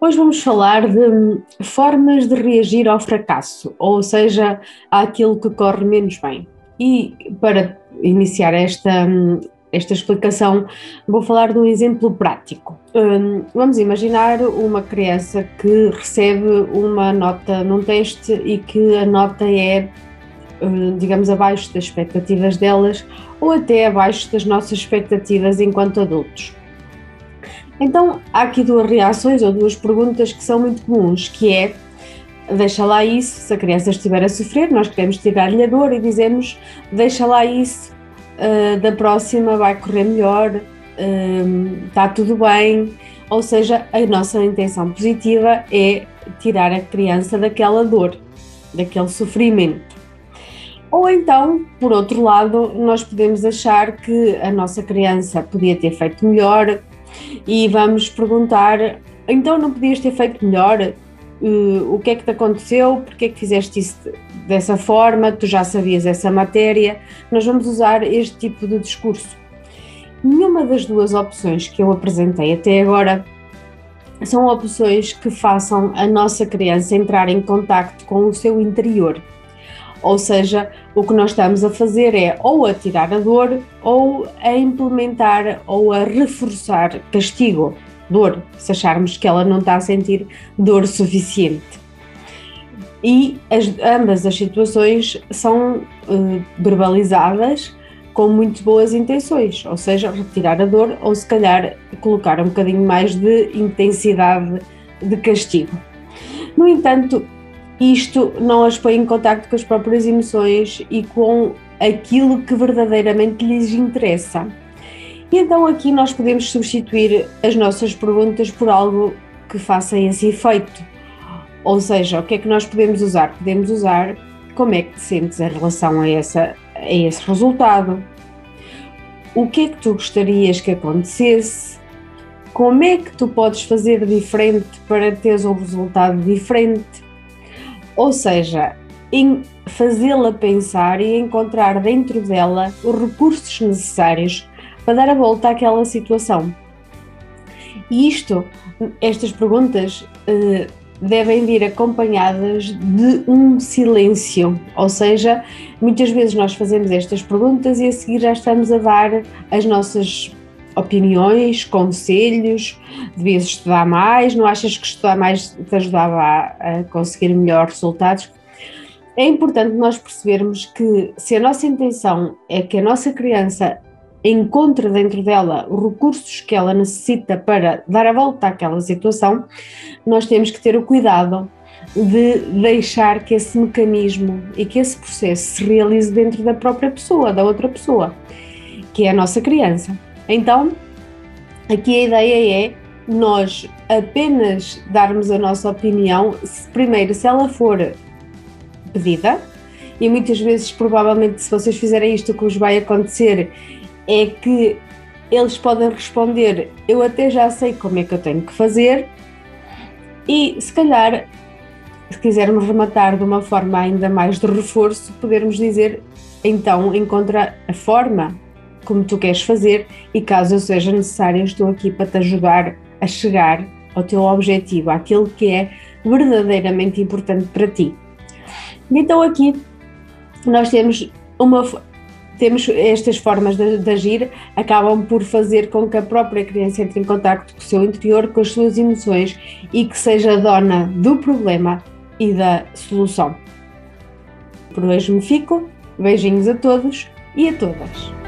Hoje vamos falar de formas de reagir ao fracasso, ou seja, àquilo que corre menos bem. E para iniciar esta, esta explicação, vou falar de um exemplo prático. Hum, vamos imaginar uma criança que recebe uma nota num teste e que a nota é, hum, digamos, abaixo das expectativas delas ou até abaixo das nossas expectativas enquanto adultos. Então, há aqui duas reações ou duas perguntas que são muito comuns, que é deixa lá isso, se a criança estiver a sofrer, nós queremos tirar-lhe a dor e dizemos deixa lá isso, uh, da próxima vai correr melhor, uh, está tudo bem, ou seja, a nossa intenção positiva é tirar a criança daquela dor, daquele sofrimento. Ou então, por outro lado, nós podemos achar que a nossa criança podia ter feito melhor, e vamos perguntar: então não podias ter feito melhor? Uh, o que é que te aconteceu? Porque é que fizeste isso dessa forma? Tu já sabias essa matéria? Nós vamos usar este tipo de discurso. Nenhuma das duas opções que eu apresentei até agora são opções que façam a nossa criança entrar em contacto com o seu interior. Ou seja, o que nós estamos a fazer é ou a tirar a dor ou a implementar ou a reforçar castigo, dor, se acharmos que ela não está a sentir dor suficiente. E as, ambas as situações são uh, verbalizadas com muito boas intenções, ou seja, retirar a dor ou se calhar colocar um bocadinho mais de intensidade de castigo. No entanto, isto não as põe em contato com as próprias emoções e com aquilo que verdadeiramente lhes interessa. E então aqui nós podemos substituir as nossas perguntas por algo que faça esse efeito. Ou seja, o que é que nós podemos usar? Podemos usar como é que te sentes em relação a, essa, a esse resultado. O que é que tu gostarias que acontecesse? Como é que tu podes fazer diferente para teres um resultado diferente? Ou seja, em fazê-la pensar e encontrar dentro dela os recursos necessários para dar a volta àquela situação. E isto, estas perguntas eh, devem vir acompanhadas de um silêncio, ou seja, muitas vezes nós fazemos estas perguntas e a seguir já estamos a dar as nossas opiniões, conselhos, devias estudar mais, não achas que estudar mais te ajudava a, a conseguir melhores resultados? É importante nós percebermos que se a nossa intenção é que a nossa criança encontre dentro dela os recursos que ela necessita para dar a volta àquela situação, nós temos que ter o cuidado de deixar que esse mecanismo e que esse processo se realize dentro da própria pessoa, da outra pessoa, que é a nossa criança. Então, aqui a ideia é nós apenas darmos a nossa opinião, se, primeiro, se ela for pedida, e muitas vezes, provavelmente, se vocês fizerem isto, o que vos vai acontecer é que eles podem responder: Eu até já sei como é que eu tenho que fazer, e se calhar, se quisermos rematar de uma forma ainda mais de reforço, podermos dizer: Então, encontra a forma como tu queres fazer e caso seja necessário, estou aqui para te ajudar a chegar ao teu objetivo, àquilo que é verdadeiramente importante para ti. Então aqui nós temos uma temos estas formas de, de, agir acabam por fazer com que a própria criança entre em contato com o seu interior, com as suas emoções e que seja dona do problema e da solução. Por hoje me fico. Beijinhos a todos e a todas.